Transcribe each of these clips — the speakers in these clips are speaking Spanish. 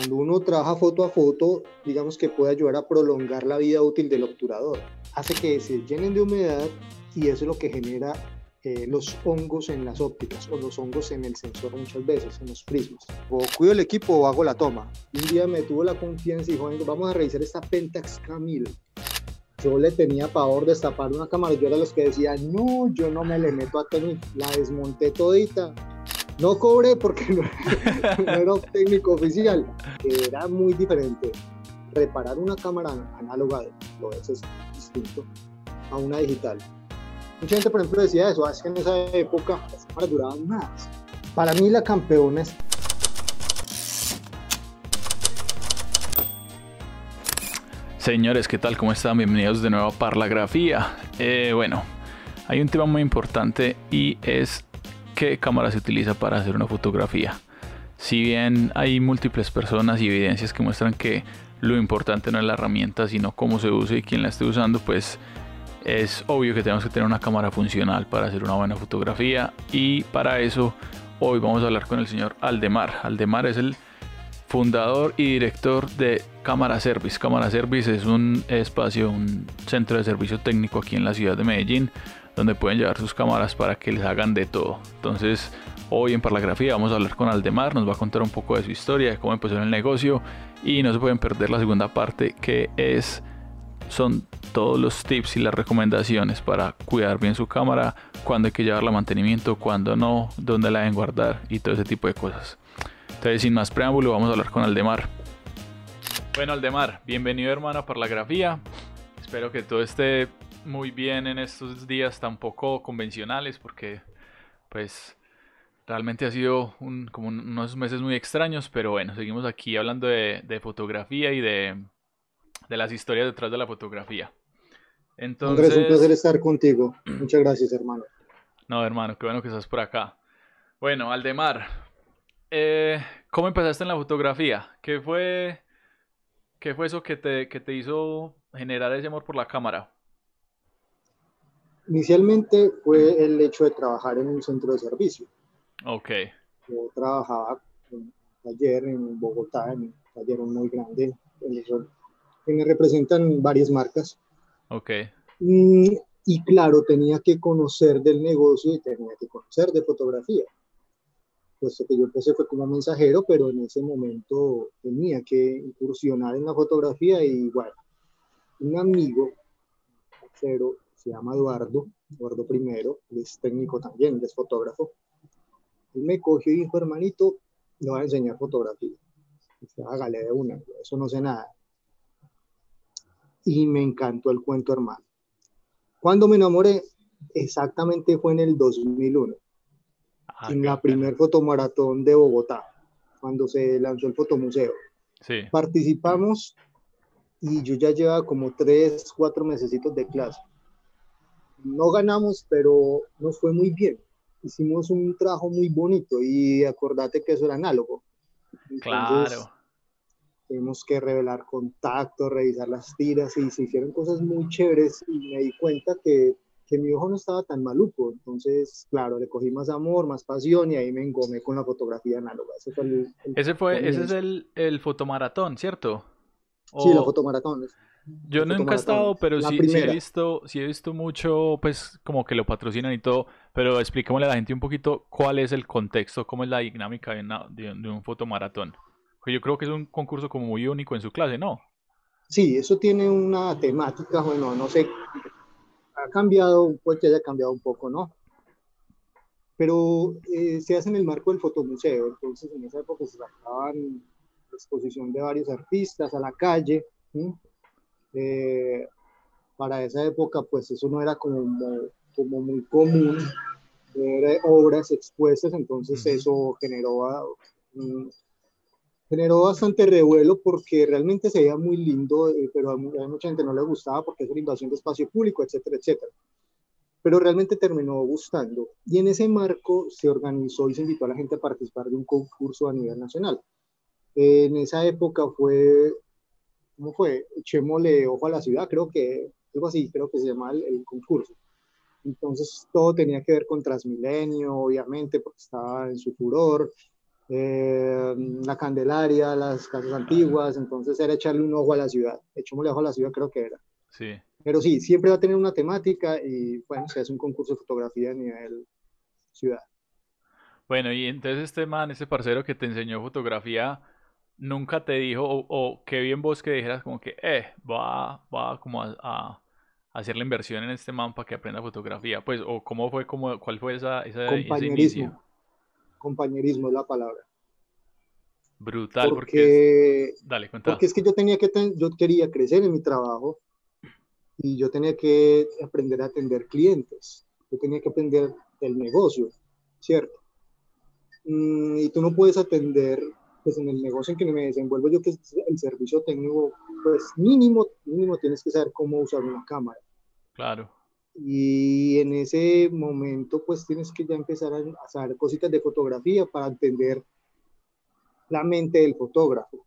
Cuando uno trabaja foto a foto, digamos que puede ayudar a prolongar la vida útil del obturador. Hace que se llenen de humedad y eso es lo que genera eh, los hongos en las ópticas o los hongos en el sensor muchas veces, en los prismas. O cuido el equipo o hago la toma. Un día me tuvo la confianza y dijo, vamos a revisar esta Pentax K1000. Yo le tenía pavor de destapar una cámara. Yo era los que decía, no, yo no me le meto a tener. La desmonté todita. No cobré porque no, era técnico oficial. Era muy diferente. Reparar una cámara análoga, lo es, es distinto, a una digital Mucha gente, por ejemplo, decía eso, es que en esa época las cámaras duraban más. Para mí la campeona es... Señores, ¿qué tal? ¿Cómo están? Bienvenidos de nuevo a Parlagrafía. Eh, bueno, hay un tema muy importante y es qué cámara se utiliza para hacer una fotografía. Si bien hay múltiples personas y evidencias que muestran que lo importante no es la herramienta, sino cómo se usa y quién la esté usando, pues es obvio que tenemos que tener una cámara funcional para hacer una buena fotografía y para eso hoy vamos a hablar con el señor Aldemar. Aldemar es el fundador y director de Cámara Service. Cámara Service es un espacio, un centro de servicio técnico aquí en la ciudad de Medellín donde pueden llevar sus cámaras para que les hagan de todo. Entonces, hoy en Parlagrafía vamos a hablar con Aldemar, nos va a contar un poco de su historia, de cómo empezó en el negocio y no se pueden perder la segunda parte que es son todos los tips y las recomendaciones para cuidar bien su cámara, cuándo hay que llevarla a mantenimiento, cuándo no, dónde la deben guardar y todo ese tipo de cosas. Entonces, sin más preámbulo, vamos a hablar con Aldemar. Bueno, Aldemar, bienvenido hermano por la grafía. Espero que todo esté muy bien en estos días tan poco convencionales porque pues realmente ha sido como unos meses muy extraños, pero bueno, seguimos aquí hablando de fotografía y de, de las historias detrás de la fotografía. Entonces, Andrés, un placer estar contigo. Muchas gracias, hermano. No, hermano, qué bueno que estás por acá. Bueno, Aldemar, eh, ¿cómo empezaste en la fotografía? ¿Qué fue, qué fue eso que te, que te hizo generar ese amor por la cámara? Inicialmente fue el hecho de trabajar en un centro de servicio. Ok. Yo trabajaba en un taller en Bogotá, en un taller muy grande, que me representan varias marcas. Ok. Y, y, claro, tenía que conocer del negocio y tenía que conocer de fotografía. Puesto que yo empecé fue como mensajero, pero en ese momento tenía que incursionar en la fotografía y bueno, un amigo, pero se llama Eduardo, Eduardo primero, es técnico también, es fotógrafo. Él me cogió y dijo, hermanito, le voy a enseñar fotografía. hágale de una, eso no sé nada y me encantó el cuento hermano. Cuando me enamoré, exactamente fue en el 2001, ah, en la primer fotomaratón de Bogotá, cuando se lanzó el fotomuseo. Sí. Participamos y yo ya llevaba como tres, cuatro mesecitos de clase. No ganamos, pero nos fue muy bien. Hicimos un trabajo muy bonito y acordate que eso era análogo. claro tuvimos que revelar contactos, revisar las tiras y se hicieron cosas muy chéveres y me di cuenta que, que mi ojo no estaba tan maluco. Entonces, claro, le cogí más amor, más pasión y ahí me engomé con la fotografía análoga. Ese fue el, ese, fue, ese es el, el, fotomaratón, ¿cierto? Sí, la fotomaratón. Yo nunca he estado, pero sí, sí, he visto, sí he visto mucho, pues como que lo patrocinan y todo, pero explícamele a la gente un poquito cuál es el contexto, cómo es la dinámica de, de, de un fotomaratón yo creo que es un concurso como muy único en su clase, ¿no? Sí, eso tiene una temática, bueno, no sé, ha cambiado, puede que haya cambiado un poco, ¿no? Pero eh, se hace en el marco del fotomuseo, entonces en esa época se sacaban la exposición de varios artistas a la calle. Eh, para esa época, pues eso no era como, como muy común ver obras expuestas, entonces eso generó generó bastante revuelo porque realmente se veía muy lindo, eh, pero a, mucha gente no le gustaba porque es una invasión de espacio público, etcétera, etcétera. Pero realmente terminó gustando. Y en ese marco se organizó y se invitó a la gente a participar de un concurso a nivel nacional. en esa época fue, ¿cómo fue? Echémosle ojo a la ciudad, creo que, algo así, creo que se llama el, el concurso. Entonces todo tenía que ver con Transmilenio, obviamente, porque estaba en su furor eh, la Candelaria, las casas antiguas, entonces era echarle un ojo a la ciudad. Echémosle ojo a la ciudad, creo que era. Sí. Pero sí, siempre va a tener una temática y bueno, se hace un concurso de fotografía a nivel ciudad. Bueno, y entonces este man, este parcero que te enseñó fotografía, nunca te dijo, o, qué bien vos que dijeras como que, eh, va, va como a, hacer la inversión en este man para que aprenda fotografía, pues, o cómo fue, como, cuál fue esa, esa Compañerismo. Compañerismo es la palabra. Brutal, porque... Dale, cuenta. Porque es que yo tenía que, yo quería crecer en mi trabajo y yo tenía que aprender a atender clientes, yo tenía que aprender el negocio, ¿cierto? Mm, y tú no puedes atender, pues en el negocio en que me desenvuelvo yo, que es el servicio técnico, pues mínimo, mínimo tienes que saber cómo usar una cámara. Claro. Y en ese momento, pues tienes que ya empezar a saber cositas de fotografía para entender la mente del fotógrafo.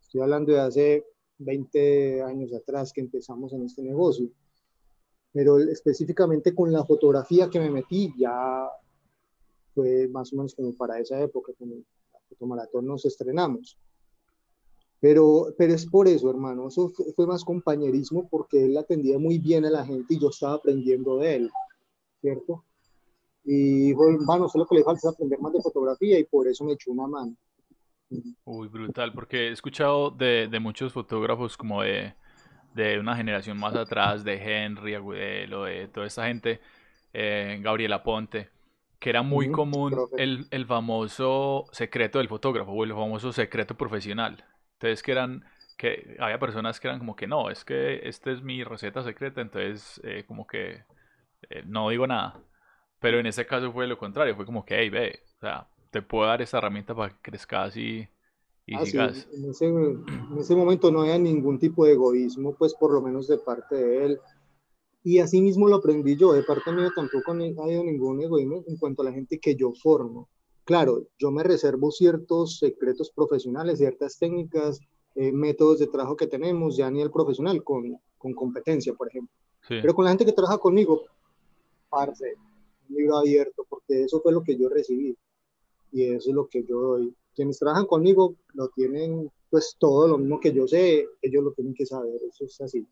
Estoy hablando de hace 20 años atrás que empezamos en este negocio. Pero específicamente con la fotografía que me metí ya fue más o menos como para esa época, el fotomaratón nos estrenamos. Pero, pero es por eso, hermano, eso fue, más compañerismo porque él atendía muy bien a la gente y yo estaba aprendiendo de él, ¿cierto? Y bueno, sé lo que le falta aprender más de fotografía y por eso me echó una mano. Uy, brutal, porque he escuchado de, de muchos fotógrafos como de, de, una generación más atrás, de Henry Agudelo, de toda esta gente, eh, Gabriela Ponte, que era muy común el, el, famoso secreto del fotógrafo o el famoso secreto profesional. Entonces que eran, que había personas que eran como que no, es que esta es mi receta secreta, entonces eh, como que eh, no digo nada. Pero en este caso fue lo contrario, fue como que, hey, ve, o sea, te puedo dar esa herramienta para que crezcas y, y ah, sigas. En, ese, en, ese, momento no había ningún tipo de egoísmo, pues por lo menos de parte de él. Y así mismo lo aprendí yo, de parte mía tampoco ha habido ningún egoísmo en cuanto a la gente que yo formo. Claro, yo me reservo ciertos secretos profesionales, ciertas técnicas, eh, métodos de trabajo que tenemos ya a nivel profesional, con, con competencia, por ejemplo. Pero con la gente que trabaja conmigo, parce, un libro abierto, porque eso fue lo que yo recibí y eso es lo que yo doy. Quienes trabajan conmigo lo tienen pues todo lo mismo que yo sé, ellos lo tienen que saber, eso es así.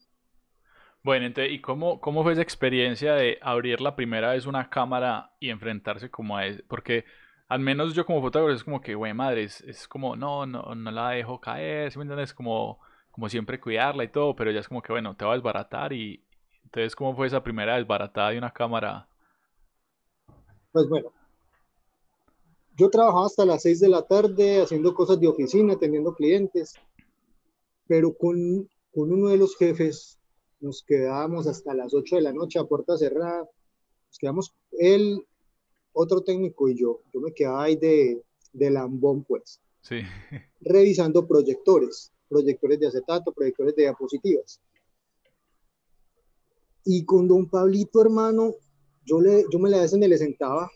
Bueno, entonces, ¿y cómo, cómo fue esa experiencia de abrir la primera vez una cámara y enfrentarse como a eso? Porque al menos yo como fotógrafo es como que, güey, madre, es, como, no, no, no la dejo caer, ¿sí me entiendes? Como, como siempre cuidarla y todo, pero ya es como que, bueno, te va a desbaratar y entonces, ¿cómo fue esa primera desbaratada de una cámara? Pues bueno, yo trabajaba hasta las 6 de la tarde haciendo cosas de oficina, atendiendo clientes, pero con, con uno de los jefes nos quedábamos hasta las 8 de la noche a puerta cerrada. Nos quedamos él, otro técnico y yo. Yo me quedaba ahí de, de lambón, pues. Sí. Revisando proyectores, proyectores de acetato, proyectores de diapositivas. Y con don Pablito, hermano, yo, le, yo me la veces me le sentaba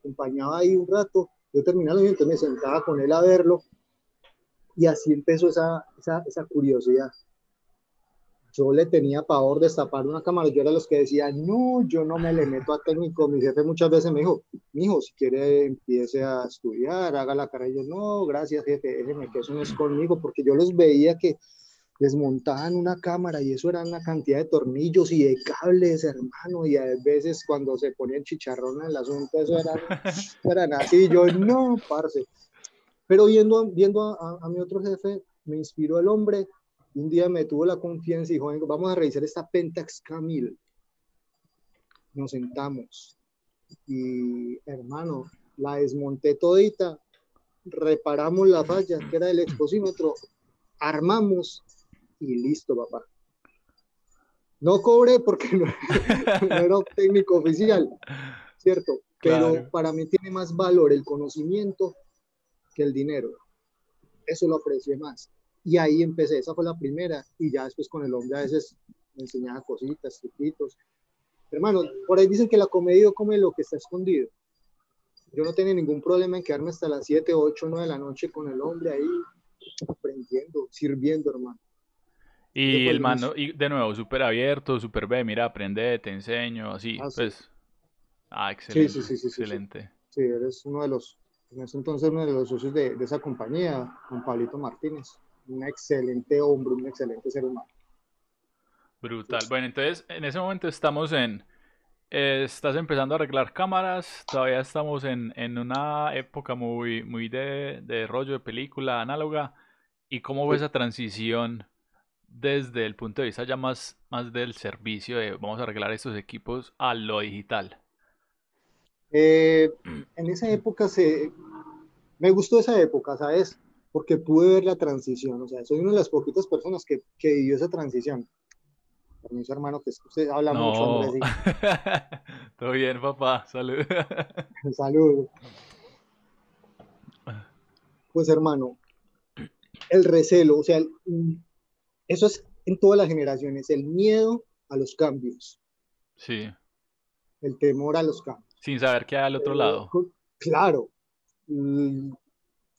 acompañaba ahí un rato, yo terminaba y entonces me sentaba con él a verlo y así empezó esa, esa, esa curiosidad. Yo le tenía pavor de destapar una cámara, yo era los que decía, no, yo no me le meto a técnico, mi jefe muchas veces me dijo, hijo, si quiere empiece a estudiar, haga la carrera, y yo, no, gracias jefe, déjeme que eso no es conmigo, porque yo los veía que desmontaban una cámara y eso era una cantidad de tornillos y de cables, hermano, y a veces cuando se ponía el chicharrón en el asunto, eso era, era así, yo no, parce. Pero viendo, viendo a, mi otro jefe, me inspiró el hombre, un día me tuvo la confianza y dijo, vamos a revisar esta Pentax Camil. Nos sentamos y, hermano, la desmonté todita, reparamos la falla, que era el exposímetro, armamos y listo, papá. No cobré porque no, era técnico oficial, ¿cierto? Pero para mí tiene más valor el conocimiento que el dinero. Eso lo aprecié más. Y ahí empecé, esa fue la primera, y ya después con el hombre a veces me enseñaba cositas, truquitos. Hermano, por ahí dicen que la comedia come lo que está escondido. Yo no tenía ningún problema en quedarme hasta las 7, 8, 9 de la noche con el hombre ahí, aprendiendo, sirviendo, hermano. Y el mano, y de nuevo, súper abierto, súper ve, mira, aprende, te enseño, así, ah, pues. Ah, excelente. Sí, sí, sí, excelente. Sí, eres uno de los En ese entonces uno de los socios de, de esa compañía, Juan Pablito Martínez, un excelente hombre, un excelente ser humano. Brutal. Bueno, entonces en ese momento estamos en, eh, estás empezando a arreglar cámaras, todavía estamos en, en una época muy, muy de, de, rollo de película análoga. ¿Y cómo ves esa transición desde el punto de vista ya más, más del servicio de vamos a arreglar estos equipos a lo digital? Eh, en esa época se, me gustó esa época, ¿sabes? Porque pude ver la transición, o sea, soy una de las poquitas personas que, que vivió esa transición. Permiso, hermano, que usted habla mucho, Andrés. Todo bien, papá, salud. salud. Pues, hermano, el recelo, o sea, eso es en todas las generaciones, el miedo a los cambios. Sí. El temor a los cambios. Sin saber qué hay al otro lado. Claro.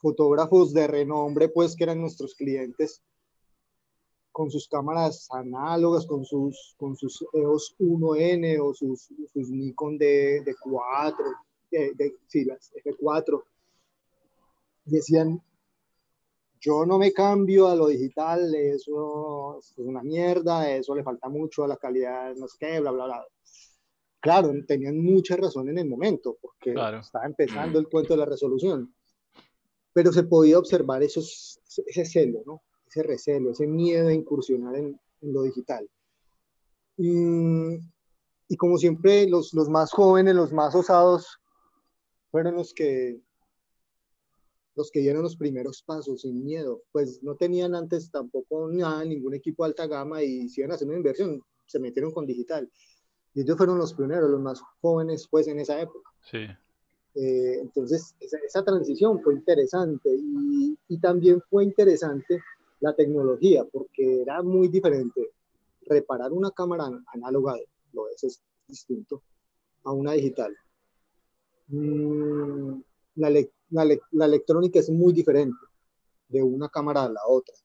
Fotógrafos de renombre, pues, que eran nuestros clientes, con sus cámaras análogas, con sus, con sus EOS 1N o sus, sus Nikon de, de 4, de, de, sí, las F4, decían, yo no me cambio a lo digital, eso es una mierda, eso le falta mucho a la calidad, no sé qué, bla, bla, bla. Claro, tenían mucha razón en el momento, porque estaba empezando el cuento de la resolución, pero se podía observar esos, ese celo, ¿no? ese recelo, ese miedo a incursionar en, lo digital. Y, y, como siempre, los, los más jóvenes, los más osados, fueron los que los que dieron los primeros pasos sin miedo, pues no tenían antes tampoco nada, ningún equipo de alta gama y si iban a hacer una inversión, se metieron con digital. Y ellos fueron los primeros, los más jóvenes, pues en esa época. Sí. Eh, entonces, esa, esa, transición fue interesante y, y, también fue interesante la tecnología, porque era muy diferente reparar una cámara análoga, lo es, es distinto, a una digital. Mm, la, la, la, electrónica es muy diferente de una cámara a la otra.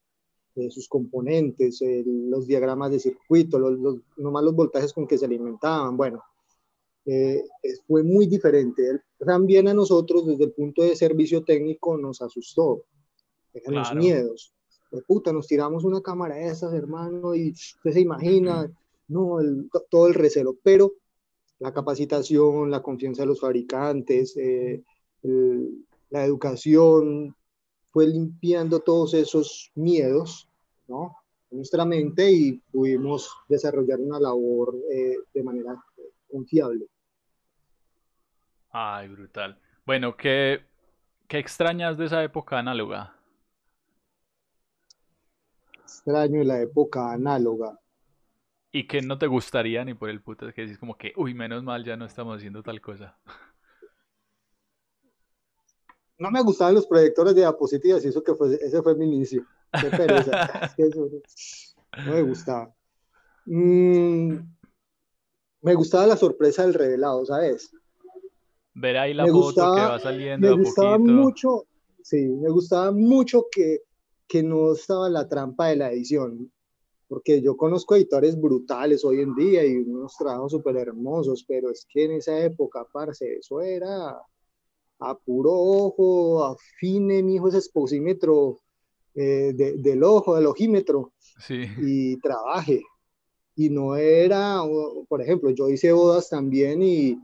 Eh, sus componentes, eh, los diagramas de circuito, los, los, nomás los voltajes con que se alimentaban, bueno, eh, fue muy diferente. También a nosotros, desde el punto de servicio técnico, nos asustó. Eran claro. los miedos de puta, nos tiramos una cámara de esas, hermano, y usted se imagina, no, el, todo el recelo, pero la capacitación, la confianza de los fabricantes, eh, el, la educación, fue limpiando todos esos miedos, ¿no? En nuestra mente y pudimos desarrollar una labor eh, de manera confiable. Ay, brutal. Bueno, ¿qué, ¿qué extrañas de esa época análoga? extraño la época análoga. ¿Y que no te gustaría ni por el puto? Que decís como que, uy, menos mal ya no estamos haciendo tal cosa. No me gustaban los proyectores de diapositivas y eso que fue, ese fue mi inicio. Qué pereza. no me gustaba. Mm, me gustaba la sorpresa del revelado, ¿sabes? Ver ahí la me foto gustaba, que va saliendo. Me gustaba poquito. mucho, sí, me gustaba mucho que que no estaba la trampa de la edición, porque yo conozco editores brutales hoy en día y unos trabajos súper hermosos, pero es que en esa época, parce, eso era a puro ojo, afine, mi hijo, ese exposímetro eh, de, del ojo, del ojímetro, sí. y trabaje. Y no era, por ejemplo, yo hice bodas también y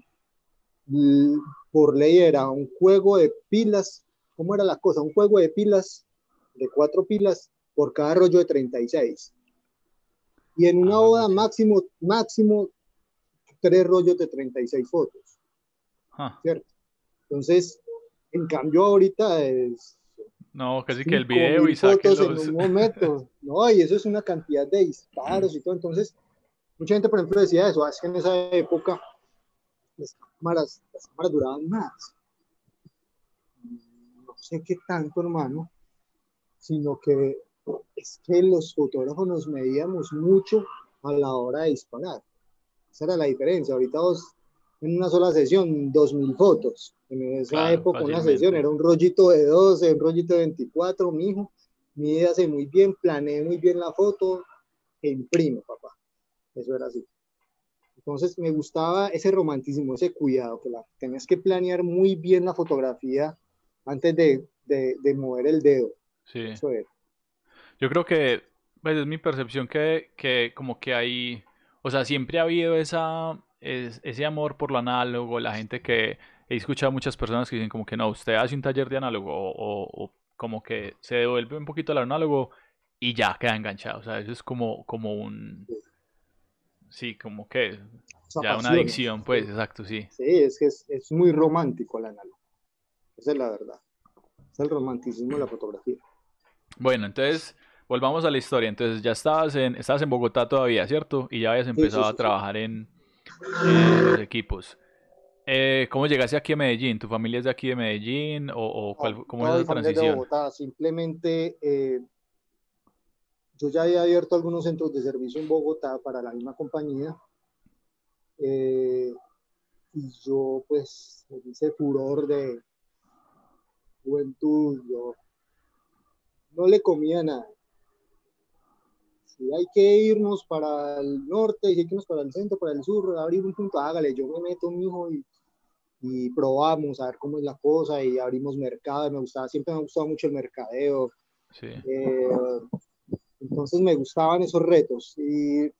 por ley era un juego de pilas, ¿cómo era la cosa? Un juego de pilas de cuatro pilas por cada rollo de 36. Y en una ah, boda máximo, máximo tres rollos de 36 fotos. Ah. ¿Cierto? Entonces, en cambio ahorita es... No, casi que el video y fotos en un momento. No, y eso es una cantidad de disparos y todo. Entonces, mucha gente, por ejemplo, decía eso, es que en esa época las cámaras, las cámaras duraban más. No sé qué tanto, hermano, sino que es que los fotógrafos nos medíamos mucho a la hora de disparar. Esa era la diferencia. Ahorita vos, en una sola sesión, 2.000 fotos. En esa claro, época una sesión era un rollito de 12, un rollito de 24, mijo. Mídase muy bien, planeé muy bien la foto e imprimo, papá. Eso era así. Entonces me gustaba ese romanticismo, ese cuidado, que la, tenías que planear muy bien la fotografía antes de, de, mover el dedo. Sí. Eso Yo creo que, pues es mi percepción que, que como que hay, o sea, siempre ha habido esa, ese amor por lo análogo, la gente que he escuchado a muchas personas que dicen como que no, usted hace un taller de análogo o, o como que se devuelve un poquito al análogo y ya queda enganchado. O sea, eso es como, como un... Sí, como que ya una adicción, pues, exacto, sí. Sí, es que es, es, muy romántico el análogo. Esa es la verdad. Es el romanticismo de la fotografía. Bueno, entonces, volvamos a la historia. Entonces, ya estabas en, estabas en Bogotá todavía, ¿cierto? Y ya habías empezado a trabajar en, los equipos. Eh, ¿Cómo llegaste aquí a Medellín? ¿Tu familia es de aquí de Medellín? ¿O, o cuál, cómo es la transición? De Bogotá. Simplemente eh, yo ya había abierto algunos centros de servicio en Bogotá para la misma compañía. Eh, y yo, pues, ese furor de juventud, yo no le comía nada. Si hay que irnos para el norte, si hay que irnos para el centro, para el sur, abrir un punto, hágale, yo me meto, mi hijo, y, y probamos a ver cómo es la cosa, y abrimos mercado, me gustaba, siempre me ha gustado mucho el mercadeo. Sí. Eh, entonces me gustaban esos retos y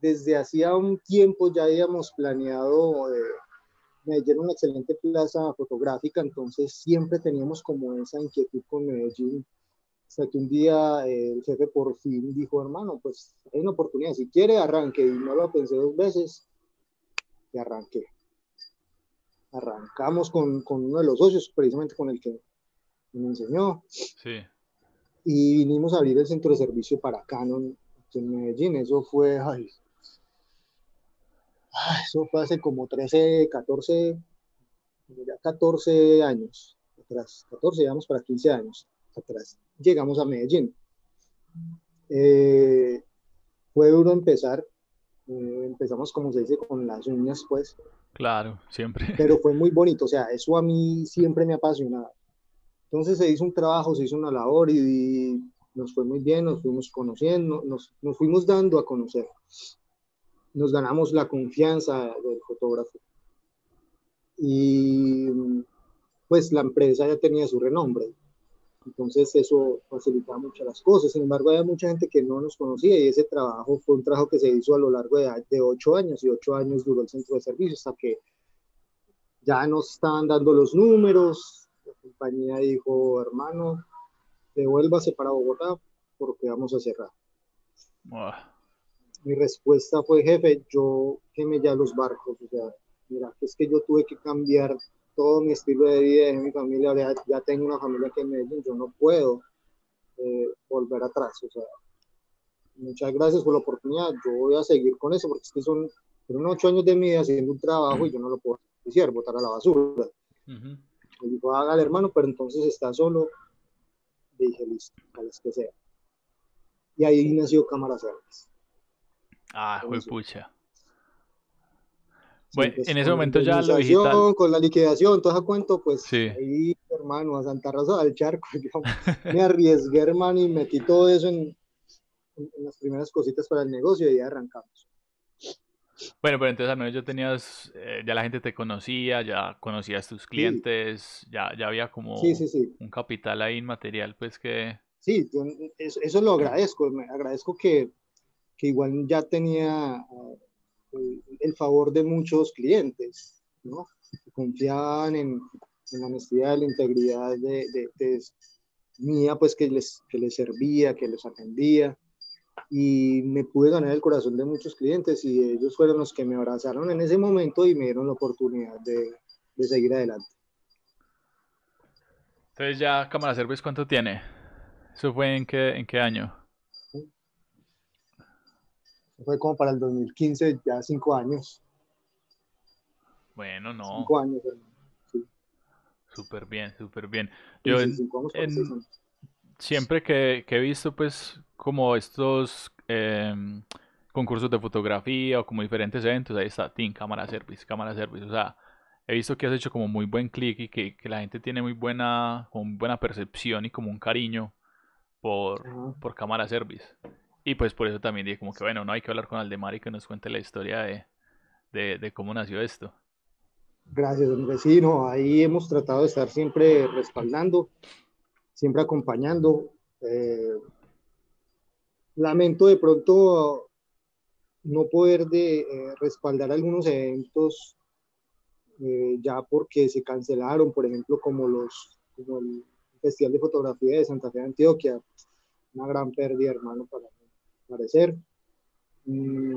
desde hacía un tiempo ya habíamos planeado, eh, Medellín una excelente plaza fotográfica, entonces siempre teníamos como esa inquietud con Medellín. Hasta que un día eh, el jefe por fin dijo, hermano, pues hay una oportunidad, si quiere arranque, y no lo pensé dos veces, y arranqué. Arrancamos con, con uno de los socios, precisamente con el que me enseñó. Sí y vinimos a abrir el centro de servicio para Canon en Medellín. Eso fue, ay, eso fue hace como 13, 14, ya 14 años atrás, 14, llegamos para 15 años atrás. Llegamos a Medellín. Eh, fue duro empezar, eh, empezamos como se dice con las uñas pues. Claro, siempre. Pero fue muy bonito, o sea, eso a mí siempre me ha apasionado. Entonces se hizo un trabajo, se hizo una labor y, nos fue muy bien, nos fuimos conociendo, nos, nos, fuimos dando a conocer. Nos ganamos la confianza del fotógrafo. Y pues la empresa ya tenía su renombre. Entonces eso facilitaba mucho las cosas. Sin embargo, había mucha gente que no nos conocía y ese trabajo fue un trabajo que se hizo a lo largo de, de ocho años y ocho años duró el centro de servicios hasta que ya nos estaban dando los números, compañía dijo, hermano, devuélvase para Bogotá porque vamos a cerrar. Mi respuesta fue, jefe, yo quemé ya los barcos, o sea, mira, es que yo tuve que cambiar todo mi estilo de vida, de mi familia, ya, tengo una familia que en Medellín, yo no puedo eh, volver atrás, o sea, muchas gracias por la oportunidad, yo voy a seguir con eso, porque es que son, son ocho años de mi vida haciendo un trabajo y yo no lo puedo decir, botar a la basura. Me dijo, hágale hermano, pero entonces está solo. dije, listo, a las que sea. Y ahí nació Cámara Service. Ah, fue pucha. Bueno, pues, en ese momento ya lo digital... Con la liquidación, todo ese cuento, pues sí. ahí, hermano, a Santa Rosa del Charco, me arriesgué, hermano, y metí todo eso en, en, las primeras cositas para el negocio y ya arrancamos. Bueno, pero entonces al menos ya tenías, eh, ya la gente te conocía, ya conocías tus clientes, ya, ya había como un capital ahí inmaterial, pues que... Sí, eso, lo agradezco, me agradezco que, que igual ya tenía eh, el, favor de muchos clientes, ¿no? Que confiaban en, en, la honestidad, la integridad de, de, de, mía, pues que les, que les servía, que les atendía y me pude ganar el corazón de muchos clientes y ellos fueron los que me abrazaron en ese momento y me dieron la oportunidad de, de seguir adelante. Entonces ya Cámara Service, ¿cuánto tiene? ¿Eso fue en qué, en qué año? Fue como para el 2015, ya cinco años. Bueno, no. Cinco años, sí. Súper bien, súper bien. Yo siempre que, que, he visto, pues, como estos em, concursos de fotografía o como diferentes eventos, ahí está, Team, cámara service, cámara service. O sea, he visto que has hecho como muy buen clic y que, la gente tiene muy buena, buena percepción y como un cariño por, por cámara service. Y pues por eso también dije como que bueno, no hay que hablar con Aldemar y que nos cuente la historia de, de, cómo nació esto. Gracias, hombre. Sí, ahí hemos tratado de estar siempre respaldando, siempre acompañando. Eh, lamento de pronto no poder de, eh, respaldar algunos eventos eh, ya porque se cancelaron, por ejemplo, como, los, como el Festival de Fotografía de Santa Fe de Antioquia, una gran pérdida, hermano, para parecer. Mm,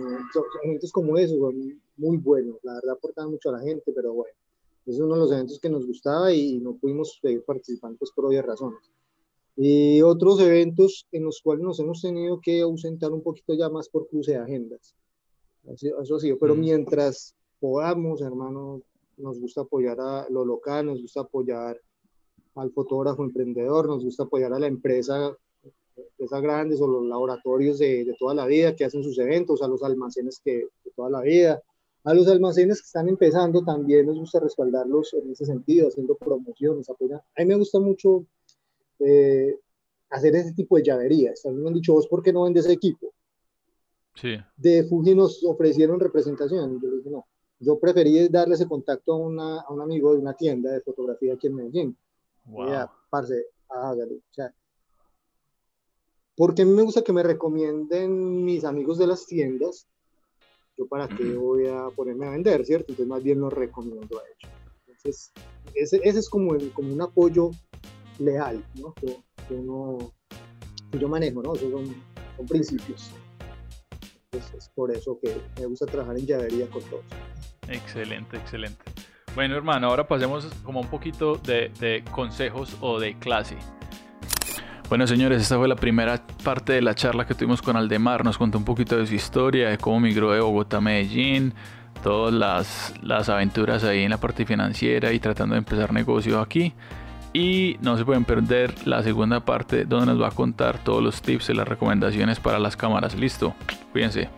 eventos como esos son muy buenos, la verdad aportan mucho a la gente, pero bueno, es uno de los eventos que nos gustaba y no pudimos seguir participando pues, por obvias razones. Y otros eventos en los cuales nos hemos tenido que ausentar un poquito ya más por cruce de agendas. Eso, ha sido, pero mientras podamos, hermano, nos gusta apoyar a lo local, nos gusta apoyar al fotógrafo emprendedor, nos gusta apoyar a la empresa, empresas grandes o los laboratorios de, de, toda la vida que hacen sus eventos, a los almacenes que de toda la vida, a los almacenes que están empezando también nos gusta respaldarlos en ese sentido, haciendo promociones. A mí me gusta mucho eh, hacer ese tipo de llaverías. Mí me han dicho, ¿vos por qué no vendes equipo? Sí. De Fuji nos ofrecieron representación. Yo dije, no, yo preferí darle ese contacto a, una, a un amigo de una tienda de fotografía aquí en Medellín. Wow. Ya, parce, hágale. O sea, porque a mí me gusta que me recomienden mis amigos de las tiendas. Yo para qué voy a ponerme a vender, ¿cierto? Entonces más bien los recomiendo a ellos. Entonces, ese, ese es como, el, como un apoyo leal, ¿no? Que, que, uno, que yo manejo, ¿no? Esos son, son principios. Entonces, es por eso que me gusta trabajar en llavería con todos. Excelente, excelente. Bueno, hermano, ahora pasemos como un poquito de, de, consejos o de clase. Bueno, señores, esta fue la primera parte de la charla que tuvimos con Aldemar. Nos contó un poquito de su historia, de cómo migró de Bogotá a Medellín, todas las, las aventuras ahí en la parte financiera y tratando de empezar negocios aquí. Y no se pueden perder la segunda parte donde nos va a contar todos los tips y las recomendaciones para las cámaras. Listo, cuídense.